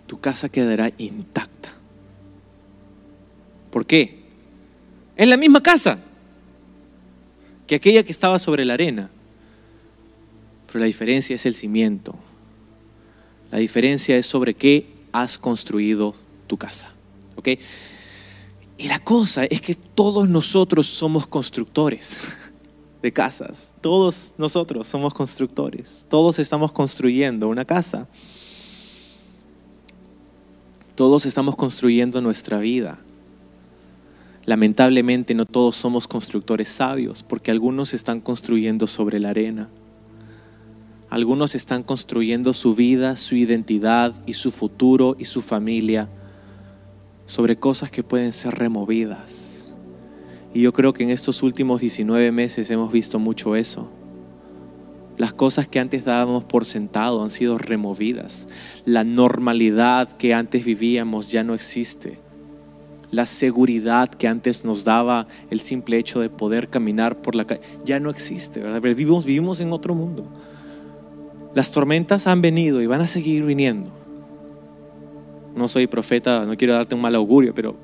Tu casa quedará intacta. ¿Por qué? En la misma casa que aquella que estaba sobre la arena. Pero la diferencia es el cimiento. La diferencia es sobre qué has construido tu casa. ¿Ok? Y la cosa es que todos nosotros somos constructores *laughs* de casas. Todos nosotros somos constructores. Todos estamos construyendo una casa. Todos estamos construyendo nuestra vida. Lamentablemente no todos somos constructores sabios porque algunos están construyendo sobre la arena. Algunos están construyendo su vida, su identidad y su futuro y su familia sobre cosas que pueden ser removidas y yo creo que en estos últimos 19 meses hemos visto mucho eso. Las cosas que antes dábamos por sentado han sido removidas. La normalidad que antes vivíamos ya no existe. La seguridad que antes nos daba el simple hecho de poder caminar por la calle ya no existe. ¿verdad? Vivimos, vivimos en otro mundo. Las tormentas han venido y van a seguir viniendo. No soy profeta, no quiero darte un mal augurio, pero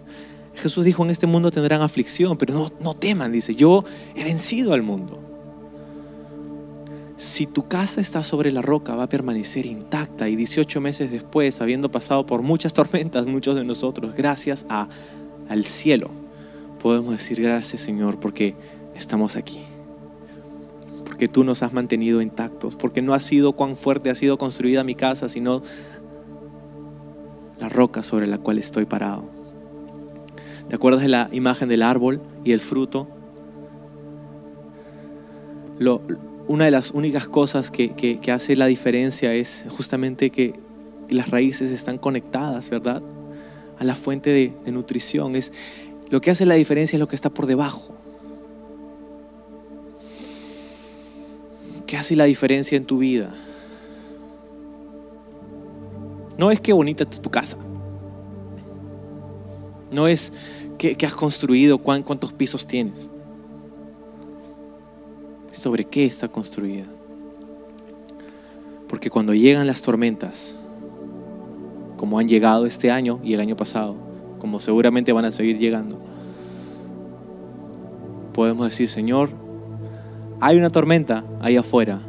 Jesús dijo, en este mundo tendrán aflicción, pero no, no teman, dice, yo he vencido al mundo. Si tu casa está sobre la roca, va a permanecer intacta. Y 18 meses después, habiendo pasado por muchas tormentas, muchos de nosotros, gracias a, al cielo, podemos decir gracias Señor porque estamos aquí. Porque tú nos has mantenido intactos. Porque no ha sido cuán fuerte ha sido construida mi casa, sino la roca sobre la cual estoy parado. ¿Te acuerdas de la imagen del árbol y el fruto? una de las únicas cosas que, hace la diferencia es justamente que las raíces están conectadas, ¿verdad? A la fuente de, de nutrición. Es, lo que hace la diferencia es lo que está por debajo. ¿Qué hace la diferencia en tu vida? No es que bonita es tu casa. No es ¿Qué, has construido? ¿Cuántos pisos tienes? ¿Sobre qué está construida? Porque cuando llegan las tormentas, como han llegado este año y el año pasado, como seguramente van a seguir llegando, podemos decir, Señor, hay una tormenta ahí afuera,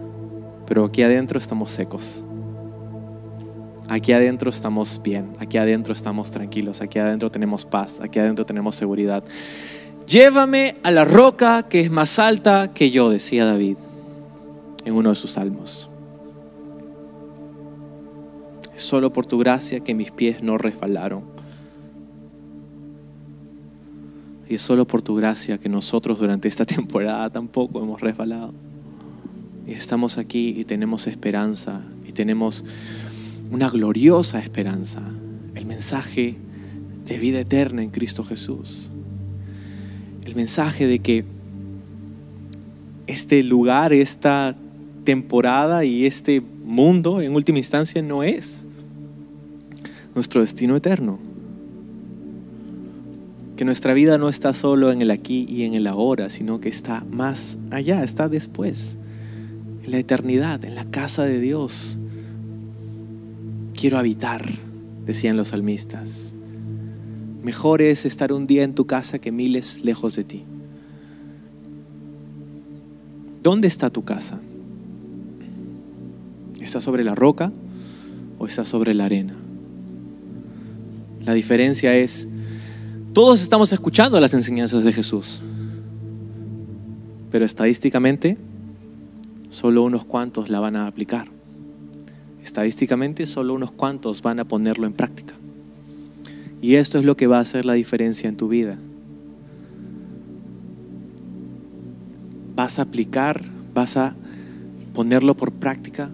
pero aquí adentro estamos secos. Aquí adentro estamos bien, aquí adentro estamos tranquilos, aquí adentro tenemos paz, aquí adentro tenemos seguridad. Llévame a la roca que es más alta que yo, decía David en uno de sus salmos. Es solo por tu gracia que mis pies no resbalaron. Y es solo por tu gracia que nosotros durante esta *laughs* temporada tampoco hemos resbalado. Y estamos aquí y tenemos esperanza y tenemos una gloriosa esperanza, el mensaje de vida eterna en Cristo Jesús. El mensaje de que este lugar, esta temporada y este mundo en última instancia no es nuestro destino eterno. Que nuestra vida no está solo en el aquí y en el ahora, sino que está más allá, está después, en la eternidad, en la casa de Dios, quiero habitar, decían los salmistas. Mejor es estar un día en tu casa que miles lejos de ti. ¿Dónde está tu casa? ¿Estás sobre la roca o estás sobre la arena? La diferencia es, todos estamos escuchando las enseñanzas de Jesús, pero estadísticamente solo unos cuantos la van a aplicar. Estadísticamente solo unos cuantos van a ponerlo en práctica. Y esto es lo que va a hacer la diferencia en tu vida. ¿Vas a aplicar? ¿Vas a ponerlo por práctica?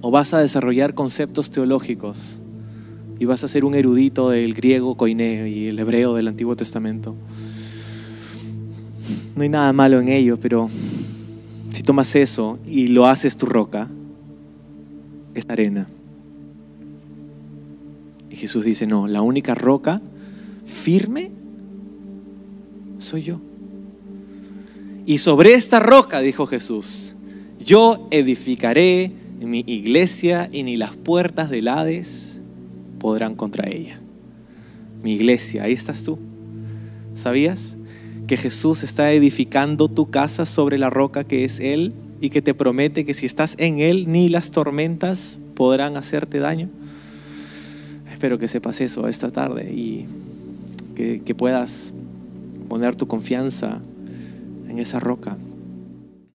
¿O vas a desarrollar conceptos teológicos? Y vas a ser un erudito del griego koine y el hebreo del Antiguo Testamento. No hay nada malo en ello, pero si tomas eso y lo haces tu roca, es arena. Y Jesús dice, no, la única roca firme soy yo. Y sobre esta roca, dijo Jesús, yo edificaré mi iglesia y ni las puertas del Hades podrán contra ella. Mi iglesia, ahí estás tú. ¿Sabías que Jesús está edificando tu casa sobre la roca que es Él y que te promete que si estás en Él ni las tormentas podrán hacerte daño? Espero que sepas eso esta tarde y que, que puedas poner tu confianza en esa roca.